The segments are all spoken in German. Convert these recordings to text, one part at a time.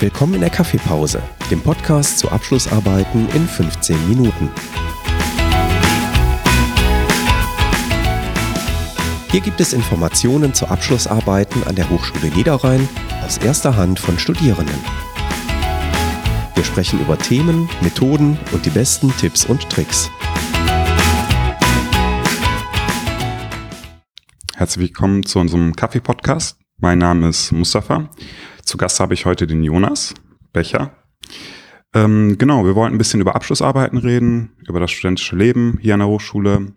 Willkommen in der Kaffeepause, dem Podcast zu Abschlussarbeiten in 15 Minuten. Hier gibt es Informationen zu Abschlussarbeiten an der Hochschule Niederrhein aus erster Hand von Studierenden. Wir sprechen über Themen, Methoden und die besten Tipps und Tricks. Herzlich willkommen zu unserem Kaffee-Podcast. Mein Name ist Mustafa. Zu Gast habe ich heute den Jonas Becher. Ähm, genau, wir wollten ein bisschen über Abschlussarbeiten reden, über das studentische Leben hier an der Hochschule.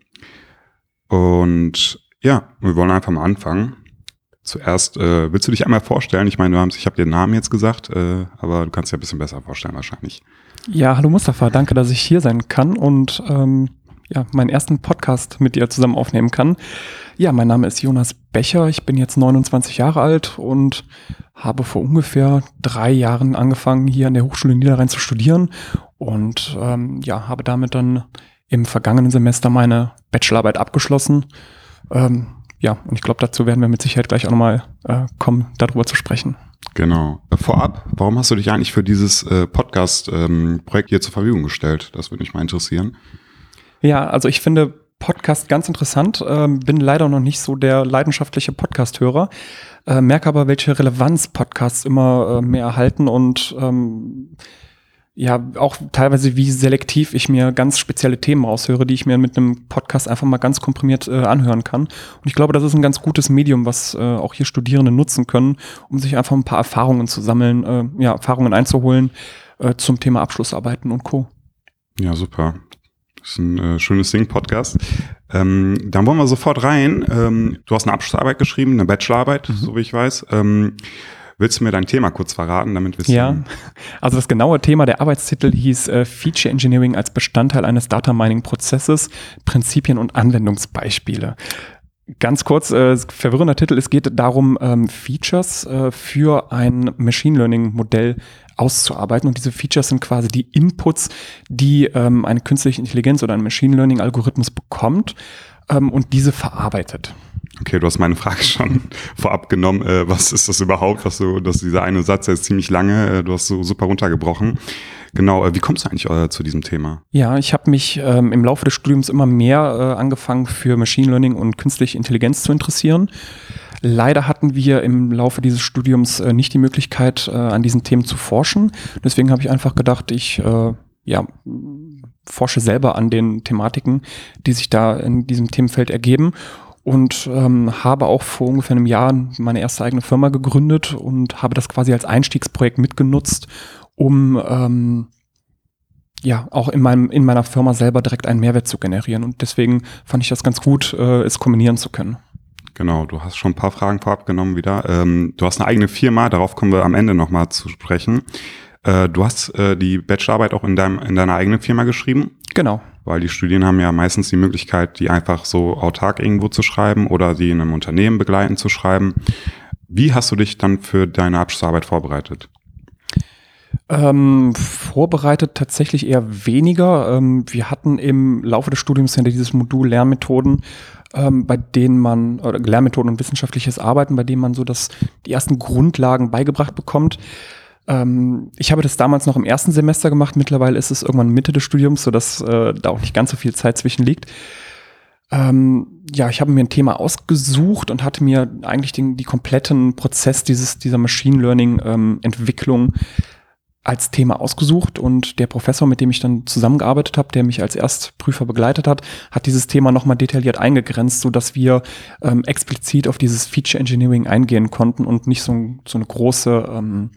Und ja, wir wollen einfach mal anfangen. Zuerst, äh, willst du dich einmal vorstellen? Ich meine, ich habe dir den Namen jetzt gesagt, äh, aber du kannst dir ein bisschen besser vorstellen wahrscheinlich. Ja, hallo Mustafa, danke, dass ich hier sein kann und ähm, ja, meinen ersten Podcast mit dir zusammen aufnehmen kann. Ja, mein Name ist Jonas Becher, ich bin jetzt 29 Jahre alt und habe vor ungefähr drei Jahren angefangen, hier an der Hochschule Niederrhein zu studieren und ähm, ja, habe damit dann im vergangenen Semester meine Bachelorarbeit abgeschlossen. Ähm, ja, und ich glaube, dazu werden wir mit Sicherheit gleich auch nochmal äh, kommen, darüber zu sprechen. Genau. Vorab, warum hast du dich eigentlich für dieses äh, Podcast-Projekt ähm, hier zur Verfügung gestellt? Das würde mich mal interessieren. Ja, also ich finde Podcast ganz interessant, ähm, bin leider noch nicht so der leidenschaftliche Podcast-Hörer, äh, merke aber, welche Relevanz Podcasts immer äh, mehr erhalten und ähm, ja, auch teilweise wie selektiv ich mir ganz spezielle Themen raushöre, die ich mir mit einem Podcast einfach mal ganz komprimiert äh, anhören kann. Und ich glaube, das ist ein ganz gutes Medium, was äh, auch hier Studierende nutzen können, um sich einfach ein paar Erfahrungen zu sammeln, äh, ja, Erfahrungen einzuholen äh, zum Thema Abschlussarbeiten und Co. Ja, super. Das ist ein äh, schönes Ding-Podcast. Ähm, dann wollen wir sofort rein. Ähm, du hast eine Abschlussarbeit geschrieben, eine Bachelorarbeit, mhm. so wie ich weiß. Ähm, willst du mir dein Thema kurz verraten, damit wir Ja, also das genaue Thema der Arbeitstitel hieß äh, Feature Engineering als Bestandteil eines Data Mining Prozesses, Prinzipien und Anwendungsbeispiele. Ganz kurz, äh, verwirrender Titel, es geht darum, ähm, Features äh, für ein Machine Learning Modell auszuarbeiten. Und diese Features sind quasi die Inputs, die ähm, eine künstliche Intelligenz oder ein Machine Learning Algorithmus bekommt ähm, und diese verarbeitet. Okay, du hast meine Frage schon vorab genommen. Äh, was ist das überhaupt? Was du, dass dieser eine Satz, der ist ziemlich lange, äh, du hast so super runtergebrochen. Genau, äh, wie kommst du eigentlich äh, zu diesem Thema? Ja, ich habe mich ähm, im Laufe des Studiums immer mehr äh, angefangen für Machine Learning und künstliche Intelligenz zu interessieren. Leider hatten wir im Laufe dieses Studiums äh, nicht die Möglichkeit, äh, an diesen Themen zu forschen. Deswegen habe ich einfach gedacht, ich äh, ja, forsche selber an den Thematiken, die sich da in diesem Themenfeld ergeben und ähm, habe auch vor ungefähr einem Jahr meine erste eigene Firma gegründet und habe das quasi als Einstiegsprojekt mitgenutzt, um ähm, ja auch in meinem in meiner Firma selber direkt einen Mehrwert zu generieren und deswegen fand ich das ganz gut, äh, es kombinieren zu können. Genau, du hast schon ein paar Fragen vorab genommen wieder. Ähm, du hast eine eigene Firma, darauf kommen wir am Ende nochmal zu sprechen. Äh, du hast äh, die Bachelorarbeit auch in, deinem, in deiner eigenen Firma geschrieben? Genau. Weil die Studien haben ja meistens die Möglichkeit, die einfach so autark irgendwo zu schreiben oder die in einem Unternehmen begleiten zu schreiben. Wie hast du dich dann für deine Abschlussarbeit vorbereitet? Ähm, vorbereitet tatsächlich eher weniger. Ähm, wir hatten im Laufe des Studiums ja dieses Modul Lernmethoden, ähm, bei denen man, oder Lernmethoden und wissenschaftliches Arbeiten, bei denen man so das, die ersten Grundlagen beigebracht bekommt. Ähm, ich habe das damals noch im ersten Semester gemacht, mittlerweile ist es irgendwann Mitte des Studiums, sodass äh, da auch nicht ganz so viel Zeit zwischen liegt. Ähm, ja, ich habe mir ein Thema ausgesucht und hatte mir eigentlich den die kompletten Prozess dieses, dieser Machine Learning ähm, Entwicklung als Thema ausgesucht und der Professor, mit dem ich dann zusammengearbeitet habe, der mich als Erstprüfer begleitet hat, hat dieses Thema nochmal detailliert eingegrenzt, so dass wir ähm, explizit auf dieses Feature Engineering eingehen konnten und nicht so, so eine große ähm,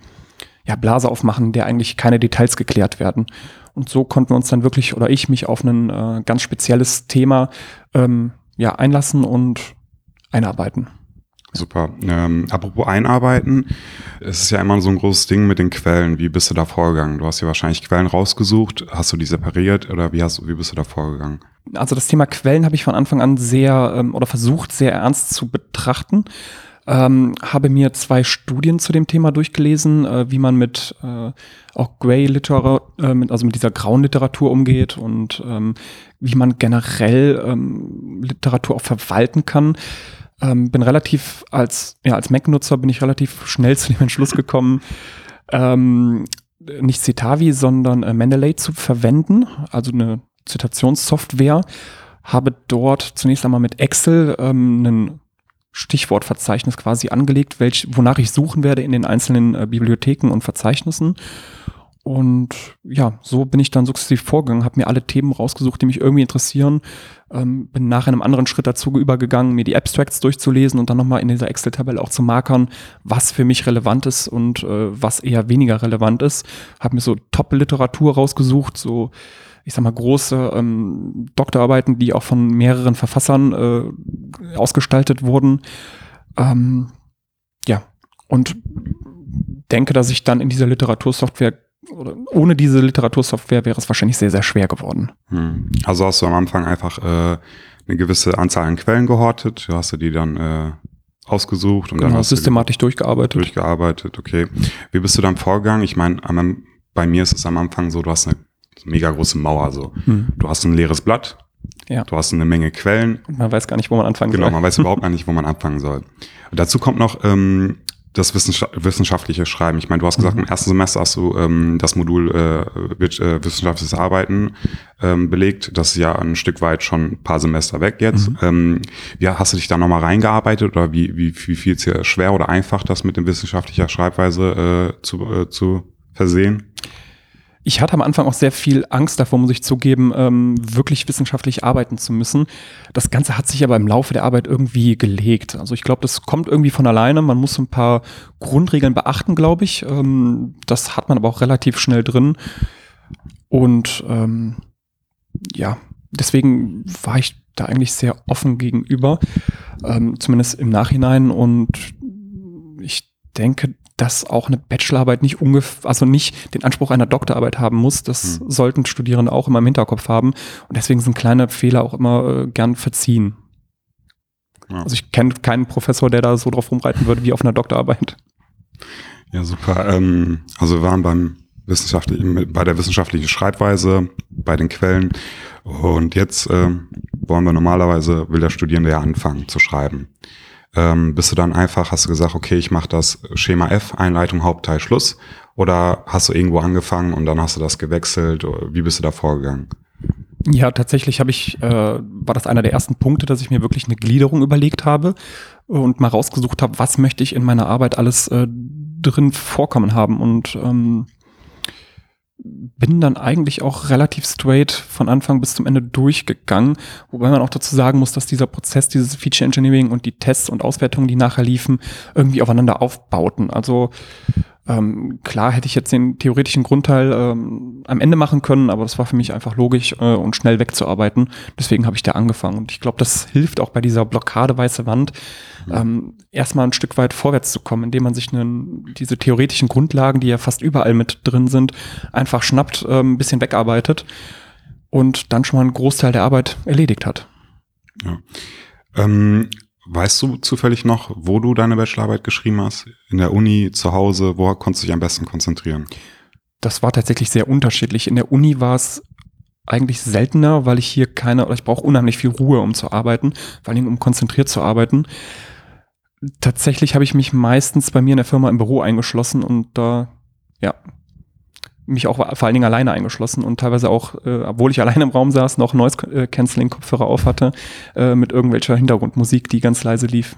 ja, Blase aufmachen, der eigentlich keine Details geklärt werden. Und so konnten wir uns dann wirklich oder ich mich auf ein äh, ganz spezielles Thema ähm, ja, einlassen und einarbeiten. Super. Ähm, apropos Einarbeiten, es ist ja immer so ein großes Ding mit den Quellen. Wie bist du da vorgegangen? Du hast ja wahrscheinlich Quellen rausgesucht. Hast du die separiert oder wie, hast, wie bist du da vorgegangen? Also das Thema Quellen habe ich von Anfang an sehr ähm, oder versucht sehr ernst zu betrachten. Ähm, habe mir zwei Studien zu dem Thema durchgelesen, äh, wie man mit äh, auch Grey Literatur, äh, also mit dieser grauen Literatur umgeht und ähm, wie man generell ähm, Literatur auch verwalten kann. Ähm, bin relativ als, ja, als Mac-Nutzer bin ich relativ schnell zu dem Entschluss gekommen, ähm, nicht Citavi, sondern äh, Mendeley zu verwenden, also eine Zitationssoftware. Habe dort zunächst einmal mit Excel ähm, einen Stichwortverzeichnis quasi angelegt, welch, wonach ich suchen werde in den einzelnen äh, Bibliotheken und Verzeichnissen. Und ja, so bin ich dann sukzessiv vorgegangen, habe mir alle Themen rausgesucht, die mich irgendwie interessieren, ähm, bin nach einem anderen Schritt dazu übergegangen, mir die Abstracts durchzulesen und dann nochmal in dieser Excel-Tabelle auch zu markern, was für mich relevant ist und äh, was eher weniger relevant ist. Habe mir so Top-Literatur rausgesucht, so ich sag mal, große ähm, Doktorarbeiten, die auch von mehreren Verfassern äh, ausgestaltet wurden. Ähm, ja, und denke, dass ich dann in dieser Literatursoftware ohne diese Literatursoftware wäre es wahrscheinlich sehr, sehr schwer geworden. Hm. Also hast du am Anfang einfach äh, eine gewisse Anzahl an Quellen gehortet, du hast du die dann äh, ausgesucht und genau, dann hast systematisch du durchgearbeitet. durchgearbeitet. Okay, wie bist du dann vorgegangen? Ich meine, bei mir ist es am Anfang so, du hast eine mega große Mauer so. Hm. Du hast ein leeres Blatt, Ja. du hast eine Menge Quellen Und man weiß gar nicht, wo man anfangen Genau, soll. man weiß überhaupt gar nicht, wo man anfangen soll. Und dazu kommt noch ähm, das Wissenscha wissenschaftliche Schreiben. Ich meine, du hast gesagt, im ersten Semester hast du ähm, das Modul äh, äh, wissenschaftliches Arbeiten ähm, belegt. Das ist ja ein Stück weit schon ein paar Semester weg jetzt. Ähm, ja, hast du dich da nochmal reingearbeitet oder wie, wie, wie viel es hier schwer oder einfach, das mit dem wissenschaftlicher Schreibweise äh, zu, äh, zu versehen? Ich hatte am Anfang auch sehr viel Angst davor, muss ich zugeben, ähm, wirklich wissenschaftlich arbeiten zu müssen. Das Ganze hat sich aber im Laufe der Arbeit irgendwie gelegt. Also ich glaube, das kommt irgendwie von alleine. Man muss ein paar Grundregeln beachten, glaube ich. Ähm, das hat man aber auch relativ schnell drin. Und ähm, ja, deswegen war ich da eigentlich sehr offen gegenüber, ähm, zumindest im Nachhinein. Und ich denke, dass auch eine Bachelorarbeit nicht ungefähr, also nicht den Anspruch einer Doktorarbeit haben muss. Das Hm. sollten Studierende auch immer im Hinterkopf haben. Und deswegen sind kleine Fehler auch immer äh, gern verziehen. Ja. Also ich kenne keinen Professor, der da so drauf rumreiten würde wie auf einer Doktorarbeit. Ja, super. Ähm, also wir waren beim wissenschaftlichen, bei der wissenschaftlichen Schreibweise, bei den Quellen. Und jetzt ähm, wollen wir normalerweise, will der Studierende ja anfangen zu schreiben. Ähm, bist du dann einfach, hast du gesagt, okay, ich mache das Schema F, Einleitung, Hauptteil, Schluss? Oder hast du irgendwo angefangen und dann hast du das gewechselt? Wie bist du da vorgegangen? Ja, tatsächlich habe ich, äh, war das einer der ersten Punkte, dass ich mir wirklich eine Gliederung überlegt habe und mal rausgesucht habe, was möchte ich in meiner Arbeit alles äh, drin vorkommen haben und ähm, bin dann eigentlich auch relativ straight von Anfang bis zum Ende durchgegangen, wobei man auch dazu sagen muss, dass dieser Prozess, dieses Feature Engineering und die Tests und Auswertungen, die nachher liefen, irgendwie aufeinander aufbauten. Also ähm, klar hätte ich jetzt den theoretischen Grundteil ähm, am Ende machen können, aber das war für mich einfach logisch äh, und schnell wegzuarbeiten. Deswegen habe ich da angefangen. Und ich glaube, das hilft auch bei dieser Blockade weiße Wand, ähm, erstmal ein Stück weit vorwärts zu kommen, indem man sich einen, diese theoretischen Grundlagen, die ja fast überall mit drin sind, einfach schnappt, ähm, ein bisschen wegarbeitet und dann schon mal einen Großteil der Arbeit erledigt hat. Ähm, weißt du zufällig noch, wo du deine Bachelorarbeit geschrieben hast? In der Uni, zu Hause? Wo konntest du dich am besten konzentrieren? Das war tatsächlich sehr unterschiedlich. In der Uni war es eigentlich seltener, weil ich hier keine, oder ich brauche unheimlich viel Ruhe, um zu arbeiten, vor allem um konzentriert zu arbeiten. Tatsächlich habe ich mich meistens bei mir in der Firma im Büro eingeschlossen und da, ja, mich auch vor allen Dingen alleine eingeschlossen und teilweise auch, äh, obwohl ich alleine im Raum saß, noch Noise-Canceling-Kopfhörer auf hatte, äh, mit irgendwelcher Hintergrundmusik, die ganz leise lief.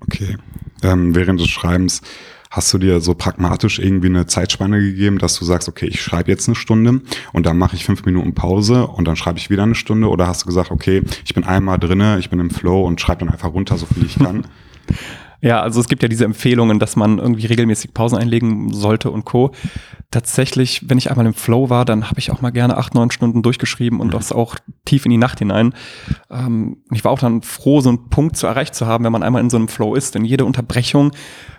Okay. Ähm, während des Schreibens hast du dir so pragmatisch irgendwie eine Zeitspanne gegeben, dass du sagst, okay, ich schreibe jetzt eine Stunde und dann mache ich fünf Minuten Pause und dann schreibe ich wieder eine Stunde? Oder hast du gesagt, okay, ich bin einmal drinne, ich bin im Flow und schreibe dann einfach runter, so viel ich kann? Ja, also es gibt ja diese Empfehlungen, dass man irgendwie regelmäßig Pausen einlegen sollte und Co. Tatsächlich, wenn ich einmal im Flow war, dann habe ich auch mal gerne acht, neun Stunden durchgeschrieben und das auch tief in die Nacht hinein. Ähm, ich war auch dann froh, so einen Punkt zu erreicht zu haben, wenn man einmal in so einem Flow ist. Denn jede Unterbrechung,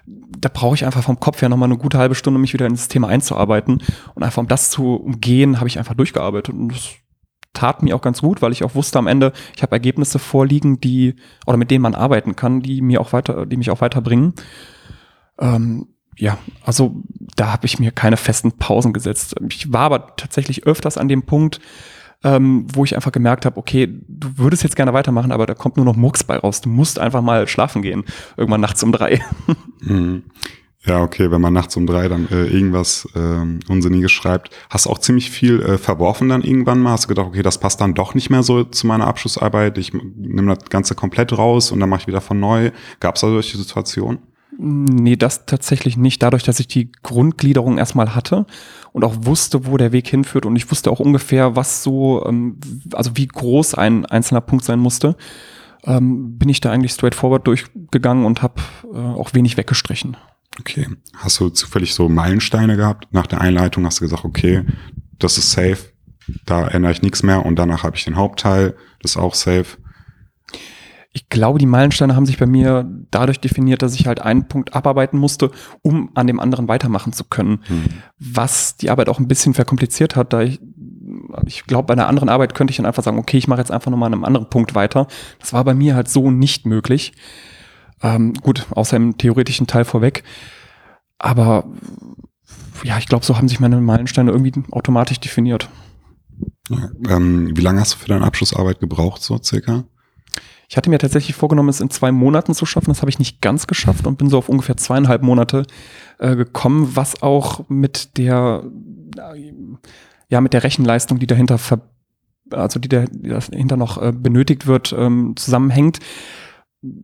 da brauche ich einfach vom Kopf her nochmal eine gute halbe Stunde, um mich wieder ins Thema einzuarbeiten. Und einfach um das zu umgehen, habe ich einfach durchgearbeitet. Und das tat mir auch ganz gut, weil ich auch wusste am Ende, ich habe Ergebnisse vorliegen, die oder mit denen man arbeiten kann, die mir auch weiter, die mich auch weiterbringen. Ähm, ja, also da habe ich mir keine festen Pausen gesetzt. Ich war aber tatsächlich öfters an dem Punkt, ähm, wo ich einfach gemerkt habe, okay, du würdest jetzt gerne weitermachen, aber da kommt nur noch Murks bei raus. Du musst einfach mal schlafen gehen, irgendwann nachts um drei. Mhm. Ja, okay, wenn man nachts um drei dann äh, irgendwas ähm, Unsinniges schreibt. Hast du auch ziemlich viel äh, verworfen dann irgendwann mal? Hast du gedacht, okay, das passt dann doch nicht mehr so zu meiner Abschlussarbeit. Ich nehme das Ganze komplett raus und dann mache ich wieder von neu. Gab es da solche Situationen? Nee, das tatsächlich nicht. Dadurch, dass ich die Grundgliederung erstmal hatte und auch wusste, wo der Weg hinführt und ich wusste auch ungefähr, was so, ähm, also wie groß ein einzelner Punkt sein musste, ähm, bin ich da eigentlich straightforward durchgegangen und habe äh, auch wenig weggestrichen. Okay. Hast du zufällig so Meilensteine gehabt? Nach der Einleitung hast du gesagt, okay, das ist safe, da ändere ich nichts mehr und danach habe ich den Hauptteil, das ist auch safe. Ich glaube, die Meilensteine haben sich bei mir dadurch definiert, dass ich halt einen Punkt abarbeiten musste, um an dem anderen weitermachen zu können. Hm. Was die Arbeit auch ein bisschen verkompliziert hat, da ich, ich glaube, bei einer anderen Arbeit könnte ich dann einfach sagen, okay, ich mache jetzt einfach nochmal an einem anderen Punkt weiter. Das war bei mir halt so nicht möglich. Ähm, gut, außer im theoretischen Teil vorweg. Aber ja, ich glaube, so haben sich meine Meilensteine irgendwie automatisch definiert. Ähm, wie lange hast du für deine Abschlussarbeit gebraucht, so circa? Ich hatte mir tatsächlich vorgenommen, es in zwei Monaten zu schaffen. Das habe ich nicht ganz geschafft und bin so auf ungefähr zweieinhalb Monate äh, gekommen, was auch mit der, äh, ja, mit der Rechenleistung, die dahinter, ver also die dahinter noch äh, benötigt wird, ähm, zusammenhängt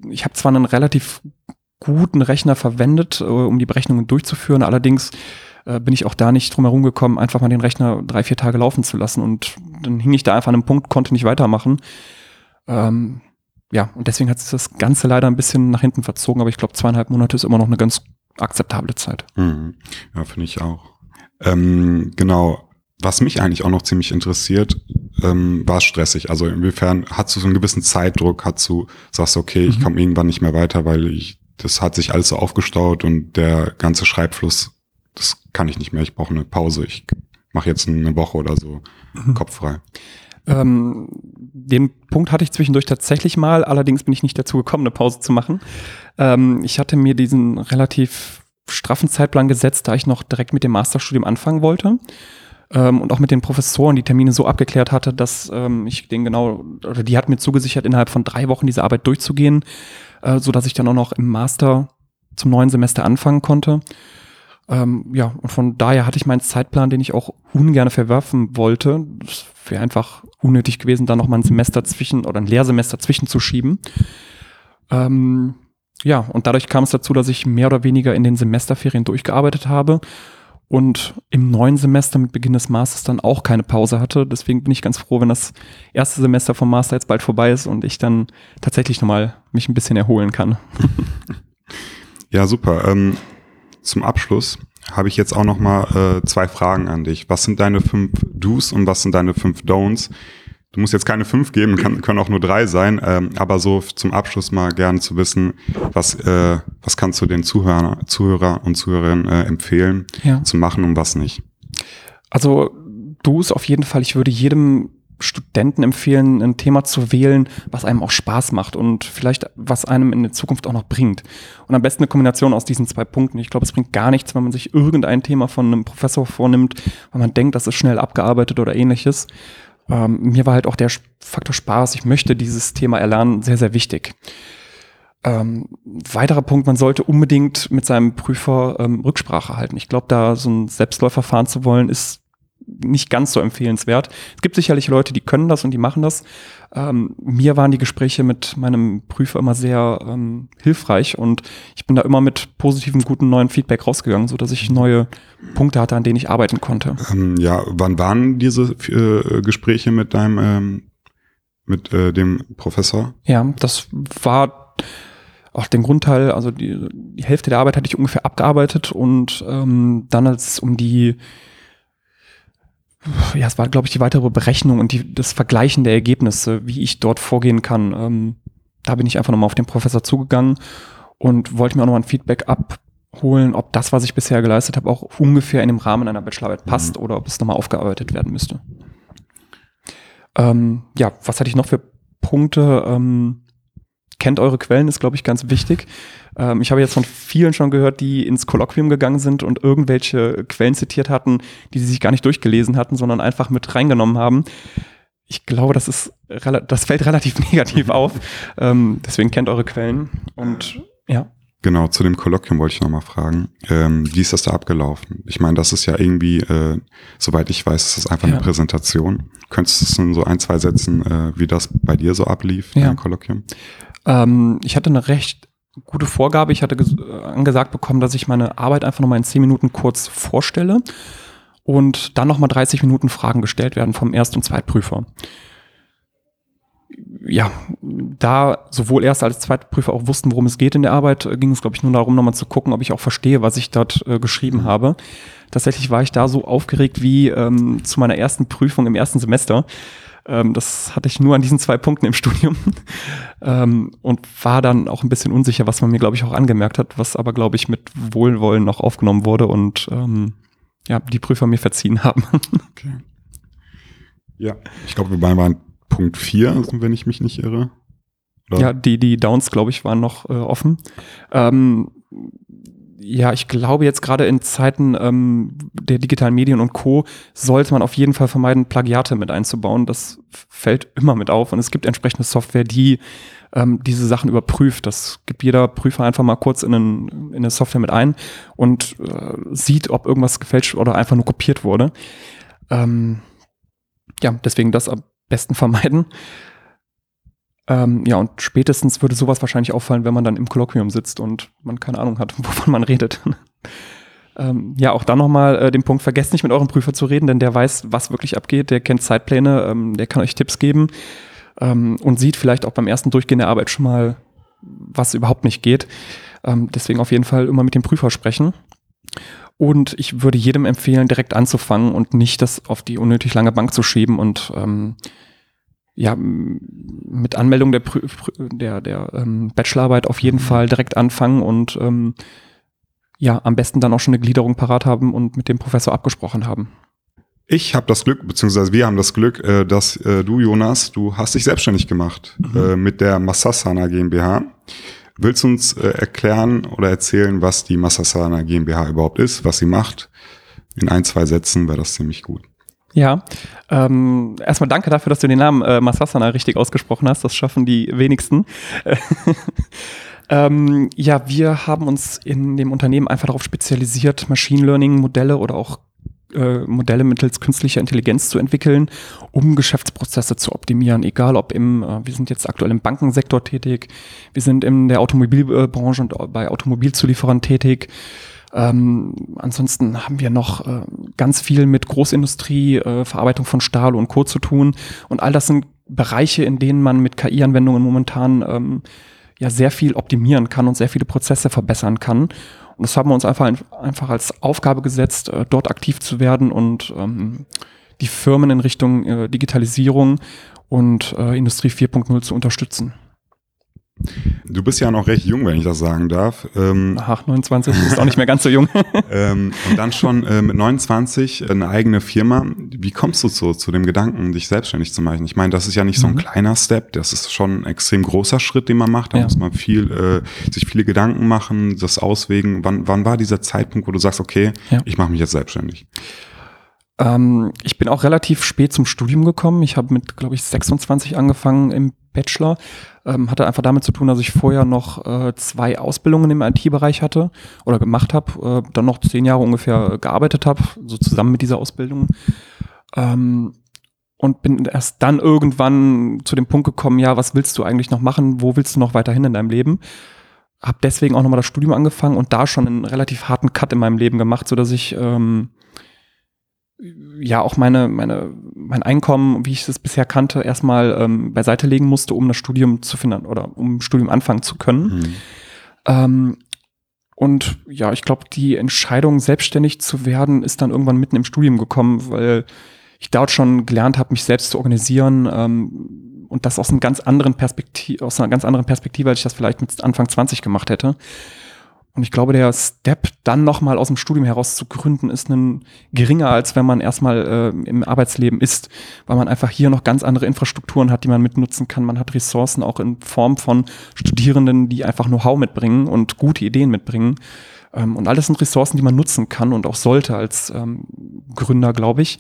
ich habe zwar einen relativ guten Rechner verwendet, äh, um die Berechnungen durchzuführen, allerdings äh, bin ich auch da nicht drum herum gekommen, einfach mal den Rechner drei, vier Tage laufen zu lassen und dann hing ich da einfach an einem Punkt, konnte nicht weitermachen. Ähm, ja, und deswegen hat sich das Ganze leider ein bisschen nach hinten verzogen, aber ich glaube, zweieinhalb Monate ist immer noch eine ganz akzeptable Zeit. Mhm. Ja, finde ich auch. Ähm, genau. Was mich eigentlich auch noch ziemlich interessiert, ähm, war es stressig? Also inwiefern hast du so einen gewissen Zeitdruck, hast du, sagst du, okay, ich mhm. komme irgendwann nicht mehr weiter, weil ich, das hat sich alles so aufgestaut und der ganze Schreibfluss, das kann ich nicht mehr, ich brauche eine Pause, ich mache jetzt eine Woche oder so mhm. Kopf frei. Ähm, den Punkt hatte ich zwischendurch tatsächlich mal, allerdings bin ich nicht dazu gekommen, eine Pause zu machen. Ähm, ich hatte mir diesen relativ straffen Zeitplan gesetzt, da ich noch direkt mit dem Masterstudium anfangen wollte ähm, und auch mit den Professoren die Termine so abgeklärt hatte, dass ähm, ich den genau, oder die hat mir zugesichert, innerhalb von drei Wochen diese Arbeit durchzugehen, äh, so dass ich dann auch noch im Master zum neuen Semester anfangen konnte. Ähm, ja, und von daher hatte ich meinen Zeitplan, den ich auch ungern verwerfen wollte. Es wäre einfach unnötig gewesen, da noch mal ein Semester zwischen oder ein Lehrsemester zwischenzuschieben. Ähm, ja, und dadurch kam es dazu, dass ich mehr oder weniger in den Semesterferien durchgearbeitet habe und im neuen Semester mit Beginn des Masters dann auch keine Pause hatte. Deswegen bin ich ganz froh, wenn das erste Semester vom Master jetzt bald vorbei ist und ich dann tatsächlich nochmal mich ein bisschen erholen kann. ja, super. Ähm, zum Abschluss habe ich jetzt auch nochmal äh, zwei Fragen an dich. Was sind deine fünf Do's und was sind deine fünf Don'ts, Du musst jetzt keine fünf geben, kann, können auch nur drei sein, ähm, aber so zum Abschluss mal gerne zu wissen, was, äh, was kannst du den Zuhörer, Zuhörer und Zuhörerinnen äh, empfehlen ja. zu machen und was nicht? Also du es auf jeden Fall, ich würde jedem Studenten empfehlen, ein Thema zu wählen, was einem auch Spaß macht und vielleicht was einem in der Zukunft auch noch bringt. Und am besten eine Kombination aus diesen zwei Punkten. Ich glaube, es bringt gar nichts, wenn man sich irgendein Thema von einem Professor vornimmt, weil man denkt, das ist schnell abgearbeitet oder ähnliches, ähm, mir war halt auch der Faktor Spaß, ich möchte dieses Thema erlernen, sehr, sehr wichtig. Ähm, weiterer Punkt, man sollte unbedingt mit seinem Prüfer ähm, Rücksprache halten. Ich glaube, da so ein Selbstläufer fahren zu wollen, ist nicht ganz so empfehlenswert. Es gibt sicherlich Leute, die können das und die machen das. Ähm, mir waren die Gespräche mit meinem Prüfer immer sehr ähm, hilfreich und ich bin da immer mit positivem, guten neuen Feedback rausgegangen, so dass ich neue Punkte hatte, an denen ich arbeiten konnte. Ähm, ja, wann waren diese äh, Gespräche mit deinem, ähm, mit äh, dem Professor? Ja, das war auch den Grundteil, also die, die Hälfte der Arbeit hatte ich ungefähr abgearbeitet und ähm, dann als um die ja, es war, glaube ich, die weitere Berechnung und die, das Vergleichen der Ergebnisse, wie ich dort vorgehen kann. Ähm, da bin ich einfach nochmal auf den Professor zugegangen und wollte mir auch nochmal ein Feedback abholen, ob das, was ich bisher geleistet habe, auch ungefähr in dem Rahmen einer Bachelorarbeit passt mhm. oder ob es nochmal aufgearbeitet werden müsste. Ähm, ja, was hatte ich noch für Punkte? Ähm, kennt eure Quellen, ist, glaube ich, ganz wichtig. Ähm, ich habe jetzt von vielen schon gehört, die ins Kolloquium gegangen sind und irgendwelche Quellen zitiert hatten, die sie sich gar nicht durchgelesen hatten, sondern einfach mit reingenommen haben. Ich glaube, das ist, das fällt relativ negativ auf. Ähm, deswegen kennt eure Quellen und ja. Genau, zu dem Kolloquium wollte ich nochmal fragen. Ähm, wie ist das da abgelaufen? Ich meine, das ist ja irgendwie, äh, soweit ich weiß, ist das einfach ja. eine Präsentation. Könntest du es in so ein, zwei Sätzen, äh, wie das bei dir so ablief, ja. dein Kolloquium? Ähm, ich hatte eine recht gute Vorgabe. Ich hatte äh, angesagt bekommen, dass ich meine Arbeit einfach nochmal in zehn Minuten kurz vorstelle und dann nochmal 30 Minuten Fragen gestellt werden vom Erst- und Zweitprüfer ja, da sowohl Erst- als Zweitprüfer auch wussten, worum es geht in der Arbeit, ging es, glaube ich, nur darum, nochmal zu gucken, ob ich auch verstehe, was ich dort äh, geschrieben habe. Tatsächlich war ich da so aufgeregt wie ähm, zu meiner ersten Prüfung im ersten Semester. Ähm, das hatte ich nur an diesen zwei Punkten im Studium ähm, und war dann auch ein bisschen unsicher, was man mir, glaube ich, auch angemerkt hat, was aber, glaube ich, mit Wohlwollen noch aufgenommen wurde und ähm, ja, die Prüfer mir verziehen haben. okay. Ja, ich glaube, wir waren Punkt 4, wenn ich mich nicht irre. Oder? Ja, die, die Downs, glaube ich, waren noch äh, offen. Ähm, ja, ich glaube jetzt gerade in Zeiten ähm, der digitalen Medien und Co. sollte man auf jeden Fall vermeiden, Plagiate mit einzubauen. Das fällt immer mit auf und es gibt entsprechende Software, die ähm, diese Sachen überprüft. Das gibt jeder Prüfer einfach mal kurz in, einen, in eine Software mit ein und äh, sieht, ob irgendwas gefälscht oder einfach nur kopiert wurde. Ähm, ja, deswegen das besten vermeiden. Ähm, ja, und spätestens würde sowas wahrscheinlich auffallen, wenn man dann im Kolloquium sitzt und man keine Ahnung hat, wovon man redet. ähm, ja, auch dann nochmal äh, den Punkt, vergesst nicht mit eurem Prüfer zu reden, denn der weiß, was wirklich abgeht, der kennt Zeitpläne, ähm, der kann euch Tipps geben ähm, und sieht vielleicht auch beim ersten Durchgehen der Arbeit schon mal, was überhaupt nicht geht. Ähm, deswegen auf jeden Fall immer mit dem Prüfer sprechen. Und ich würde jedem empfehlen, direkt anzufangen und nicht das auf die unnötig lange Bank zu schieben und ähm, ja, mit Anmeldung der, der, der ähm, Bachelorarbeit auf jeden mhm. Fall direkt anfangen und ähm, ja, am besten dann auch schon eine Gliederung parat haben und mit dem Professor abgesprochen haben. Ich habe das Glück, beziehungsweise wir haben das Glück, äh, dass äh, du, Jonas, du hast dich selbstständig gemacht mhm. äh, mit der Massasana GmbH. Willst du uns äh, erklären oder erzählen, was die Massasana GmbH überhaupt ist, was sie macht? In ein, zwei Sätzen wäre das ziemlich gut. Ja, ähm, erstmal danke dafür, dass du den Namen äh, Massasana richtig ausgesprochen hast. Das schaffen die wenigsten. ähm, ja, wir haben uns in dem Unternehmen einfach darauf spezialisiert, Machine Learning Modelle oder auch äh, Modelle mittels künstlicher Intelligenz zu entwickeln, um Geschäftsprozesse zu optimieren. Egal ob im, äh, wir sind jetzt aktuell im Bankensektor tätig, wir sind in der Automobilbranche und bei Automobilzulieferern tätig. Ähm, ansonsten haben wir noch äh, ganz viel mit Großindustrie, äh, Verarbeitung von Stahl und Co. zu tun. Und all das sind Bereiche, in denen man mit KI-Anwendungen momentan ähm, ja sehr viel optimieren kann und sehr viele Prozesse verbessern kann. Und das haben wir uns einfach, einfach als Aufgabe gesetzt, äh, dort aktiv zu werden und ähm, die Firmen in Richtung äh, Digitalisierung und äh, Industrie 4.0 zu unterstützen. Du bist ja noch recht jung, wenn ich das sagen darf. Ähm, Ach, 29 ist auch nicht mehr ganz so jung. ähm, und dann schon äh, mit 29 eine eigene Firma. Wie kommst du zu, zu dem Gedanken, dich selbstständig zu machen? Ich meine, das ist ja nicht so ein mhm. kleiner Step, das ist schon ein extrem großer Schritt, den man macht. Da ja. muss man viel, äh, sich viele Gedanken machen, das auswägen. Wann, wann war dieser Zeitpunkt, wo du sagst, okay, ja. ich mache mich jetzt selbstständig? Ähm, ich bin auch relativ spät zum Studium gekommen. Ich habe mit, glaube ich, 26 angefangen im Bachelor. Ähm, hatte einfach damit zu tun, dass ich vorher noch äh, zwei Ausbildungen im IT-Bereich hatte oder gemacht habe, äh, dann noch zehn Jahre ungefähr gearbeitet habe, so zusammen mit dieser Ausbildung. Ähm, und bin erst dann irgendwann zu dem Punkt gekommen, ja, was willst du eigentlich noch machen? Wo willst du noch weiterhin in deinem Leben? Hab deswegen auch nochmal das Studium angefangen und da schon einen relativ harten Cut in meinem Leben gemacht, so dass ich ähm, ja auch meine, meine, mein Einkommen, wie ich es bisher kannte, erstmal ähm, beiseite legen musste, um das Studium zu finden oder um Studium anfangen zu können. Mhm. Ähm, und ja, ich glaube, die Entscheidung, selbstständig zu werden, ist dann irgendwann mitten im Studium gekommen, weil ich dort schon gelernt habe, mich selbst zu organisieren ähm, und das aus einem ganz anderen aus einer ganz anderen Perspektive, als ich das vielleicht mit Anfang 20 gemacht hätte. Und ich glaube, der Step, dann nochmal aus dem Studium heraus zu gründen, ist ein geringer, als wenn man erstmal äh, im Arbeitsleben ist, weil man einfach hier noch ganz andere Infrastrukturen hat, die man mitnutzen kann. Man hat Ressourcen auch in Form von Studierenden, die einfach Know-how mitbringen und gute Ideen mitbringen. Ähm, und alles sind Ressourcen, die man nutzen kann und auch sollte als ähm, Gründer, glaube ich.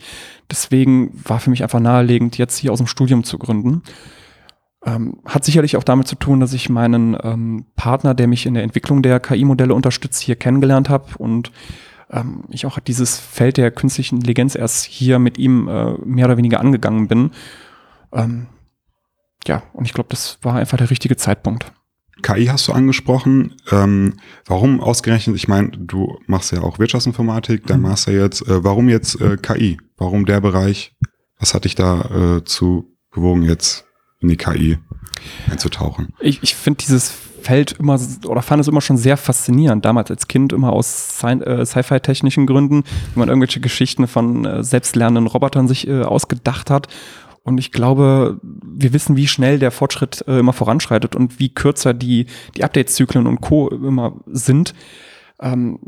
Deswegen war für mich einfach naheliegend, jetzt hier aus dem Studium zu gründen. Ähm, hat sicherlich auch damit zu tun, dass ich meinen ähm, Partner, der mich in der Entwicklung der KI-Modelle unterstützt, hier kennengelernt habe und ähm, ich auch dieses Feld der künstlichen Intelligenz erst hier mit ihm äh, mehr oder weniger angegangen bin. Ähm, ja, und ich glaube, das war einfach der richtige Zeitpunkt. KI hast du angesprochen. Ähm, warum ausgerechnet? Ich meine, du machst ja auch Wirtschaftsinformatik, dein mhm. Master jetzt. Äh, warum jetzt äh, KI? Warum der Bereich? Was hat dich da äh, zu bewogen, jetzt in die KI einzutauchen? Ich, ich finde dieses Feld immer oder fand es immer schon sehr faszinierend. Damals als Kind immer aus äh, Sci-Fi-technischen Gründen, wenn man irgendwelche Geschichten von äh, selbstlernenden Robotern sich äh, ausgedacht hat und ich glaube, wir wissen, wie schnell der Fortschritt immer voranschreitet und wie kürzer die, die Update-Zyklen und Co. immer sind. Ähm,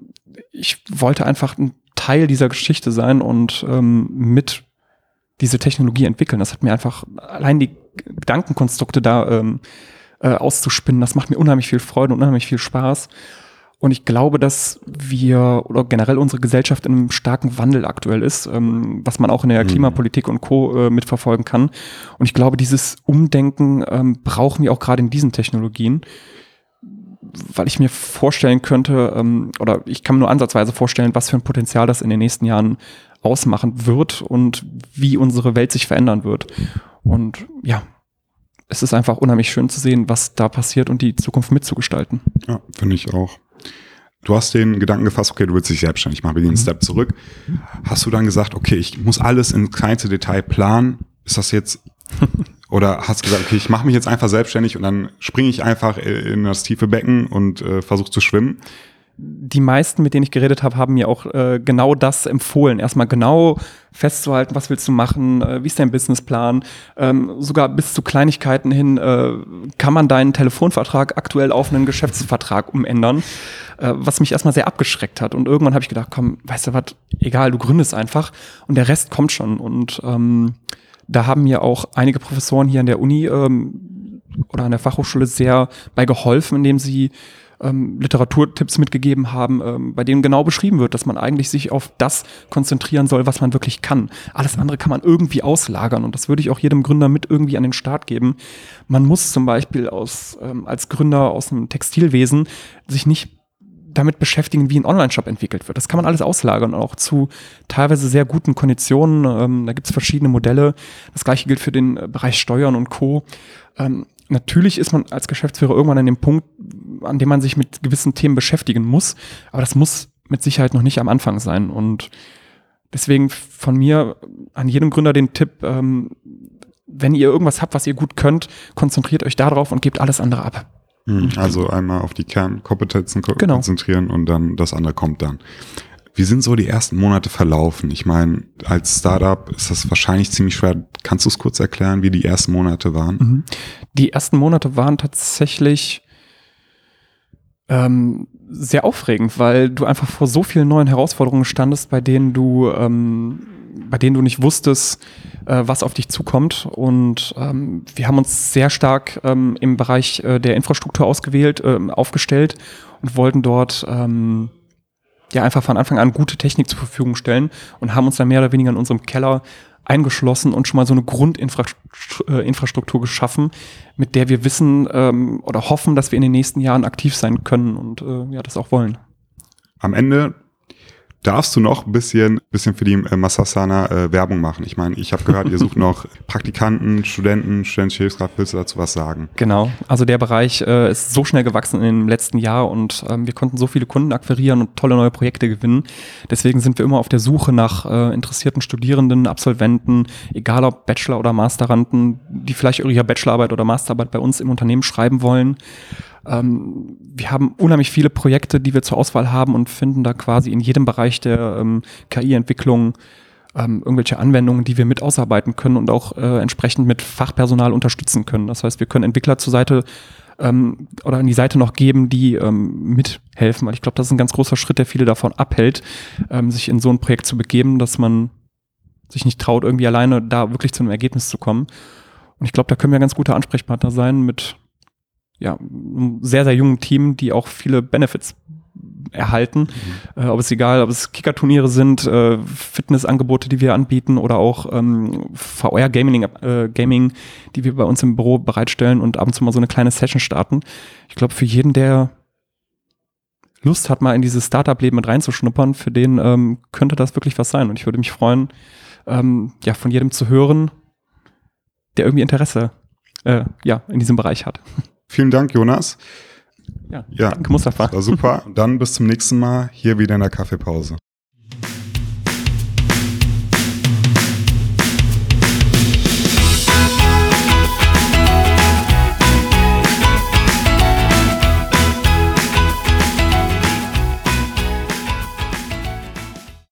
ich wollte einfach ein Teil dieser Geschichte sein und ähm, mit diese Technologie entwickeln. Das hat mir einfach allein die Gedankenkonstrukte da ähm, äh, auszuspinnen, das macht mir unheimlich viel Freude und unheimlich viel Spaß. Und ich glaube, dass wir oder generell unsere Gesellschaft in einem starken Wandel aktuell ist, ähm, was man auch in der mhm. Klimapolitik und Co. Äh, mitverfolgen kann. Und ich glaube, dieses Umdenken ähm, brauchen wir auch gerade in diesen Technologien, weil ich mir vorstellen könnte, ähm, oder ich kann mir nur ansatzweise vorstellen, was für ein Potenzial das in den nächsten Jahren ausmachen wird und wie unsere Welt sich verändern wird. Und ja, es ist einfach unheimlich schön zu sehen, was da passiert und die Zukunft mitzugestalten. Ja, finde ich auch. Du hast den Gedanken gefasst, okay, du willst dich selbstständig machen, wir gehen einen Step zurück. Hast du dann gesagt, okay, ich muss alles in kleinste Detail planen? Ist das jetzt oder hast du gesagt, okay, ich mache mich jetzt einfach selbstständig und dann springe ich einfach in das tiefe Becken und äh, versuche zu schwimmen? Die meisten, mit denen ich geredet habe, haben mir auch äh, genau das empfohlen. Erstmal genau festzuhalten, was willst du machen, äh, wie ist dein Businessplan, ähm, sogar bis zu Kleinigkeiten hin, äh, kann man deinen Telefonvertrag aktuell auf einen Geschäftsvertrag umändern, äh, was mich erstmal sehr abgeschreckt hat. Und irgendwann habe ich gedacht, komm, weißt du was, egal, du gründest einfach und der Rest kommt schon. Und ähm, da haben mir auch einige Professoren hier an der Uni ähm, oder an der Fachhochschule sehr bei geholfen, indem sie ähm, Literaturtipps mitgegeben haben, ähm, bei denen genau beschrieben wird, dass man eigentlich sich auf das konzentrieren soll, was man wirklich kann. Alles andere kann man irgendwie auslagern und das würde ich auch jedem Gründer mit irgendwie an den Start geben. Man muss zum Beispiel aus, ähm, als Gründer aus einem Textilwesen sich nicht damit beschäftigen, wie ein Online-Shop entwickelt wird. Das kann man alles auslagern auch zu teilweise sehr guten Konditionen. Ähm, da gibt es verschiedene Modelle. Das gleiche gilt für den äh, Bereich Steuern und Co. Ähm, natürlich ist man als Geschäftsführer irgendwann an dem Punkt, an dem man sich mit gewissen Themen beschäftigen muss, aber das muss mit Sicherheit noch nicht am Anfang sein. Und deswegen von mir an jedem Gründer den Tipp, ähm, wenn ihr irgendwas habt, was ihr gut könnt, konzentriert euch darauf und gebt alles andere ab. Hm, also einmal auf die Kernkompetenzen genau. konzentrieren und dann das andere kommt dann. Wie sind so die ersten Monate verlaufen? Ich meine, als Startup ist das wahrscheinlich ziemlich schwer. Kannst du es kurz erklären, wie die ersten Monate waren? Mhm. Die ersten Monate waren tatsächlich ähm, sehr aufregend, weil du einfach vor so vielen neuen Herausforderungen standest, bei denen du, ähm, bei denen du nicht wusstest, äh, was auf dich zukommt. Und ähm, wir haben uns sehr stark ähm, im Bereich äh, der Infrastruktur ausgewählt, äh, aufgestellt und wollten dort ähm, ja einfach von Anfang an gute Technik zur Verfügung stellen und haben uns dann mehr oder weniger in unserem Keller eingeschlossen und schon mal so eine Grundinfrastruktur äh, geschaffen, mit der wir wissen ähm, oder hoffen, dass wir in den nächsten Jahren aktiv sein können und äh, ja, das auch wollen. Am Ende darfst du noch ein bisschen, bisschen für die äh, Massasana äh, Werbung machen. Ich meine, ich habe gehört, ihr sucht noch Praktikanten, Studenten, studentische Hilfskraft. Willst du dazu was sagen? Genau. Also der Bereich äh, ist so schnell gewachsen in dem letzten Jahr und ähm, wir konnten so viele Kunden akquirieren und tolle neue Projekte gewinnen. Deswegen sind wir immer auf der Suche nach äh, interessierten Studierenden, Absolventen, egal ob Bachelor- oder Masteranden, die vielleicht ihre Bachelorarbeit oder Masterarbeit bei uns im Unternehmen schreiben wollen. Ähm, wir haben unheimlich viele Projekte, die wir zur Auswahl haben und finden da quasi in jedem Bereich der ähm, KI-Entwicklung ähm, irgendwelche Anwendungen, die wir mit ausarbeiten können und auch äh, entsprechend mit Fachpersonal unterstützen können. Das heißt, wir können Entwickler zur Seite ähm, oder an die Seite noch geben, die ähm, mithelfen. Weil ich glaube, das ist ein ganz großer Schritt, der viele davon abhält, ähm, sich in so ein Projekt zu begeben, dass man sich nicht traut, irgendwie alleine da wirklich zu einem Ergebnis zu kommen. Und ich glaube, da können wir ganz gute Ansprechpartner sein mit ja, sehr, sehr jungen Team, die auch viele Benefits erhalten. Mhm. Äh, ob es egal, ob es Kicker-Turniere sind, äh, Fitnessangebote, die wir anbieten oder auch ähm, VR-Gaming, äh, Gaming, die wir bei uns im Büro bereitstellen und ab und zu mal so eine kleine Session starten. Ich glaube, für jeden, der Lust hat, mal in dieses Startup-Leben mit reinzuschnuppern, für den ähm, könnte das wirklich was sein. Und ich würde mich freuen, ähm, ja, von jedem zu hören, der irgendwie Interesse äh, ja, in diesem Bereich hat. Vielen Dank, Jonas. Ja, ja danke, Mustafa. War super. Dann bis zum nächsten Mal hier wieder in der Kaffeepause.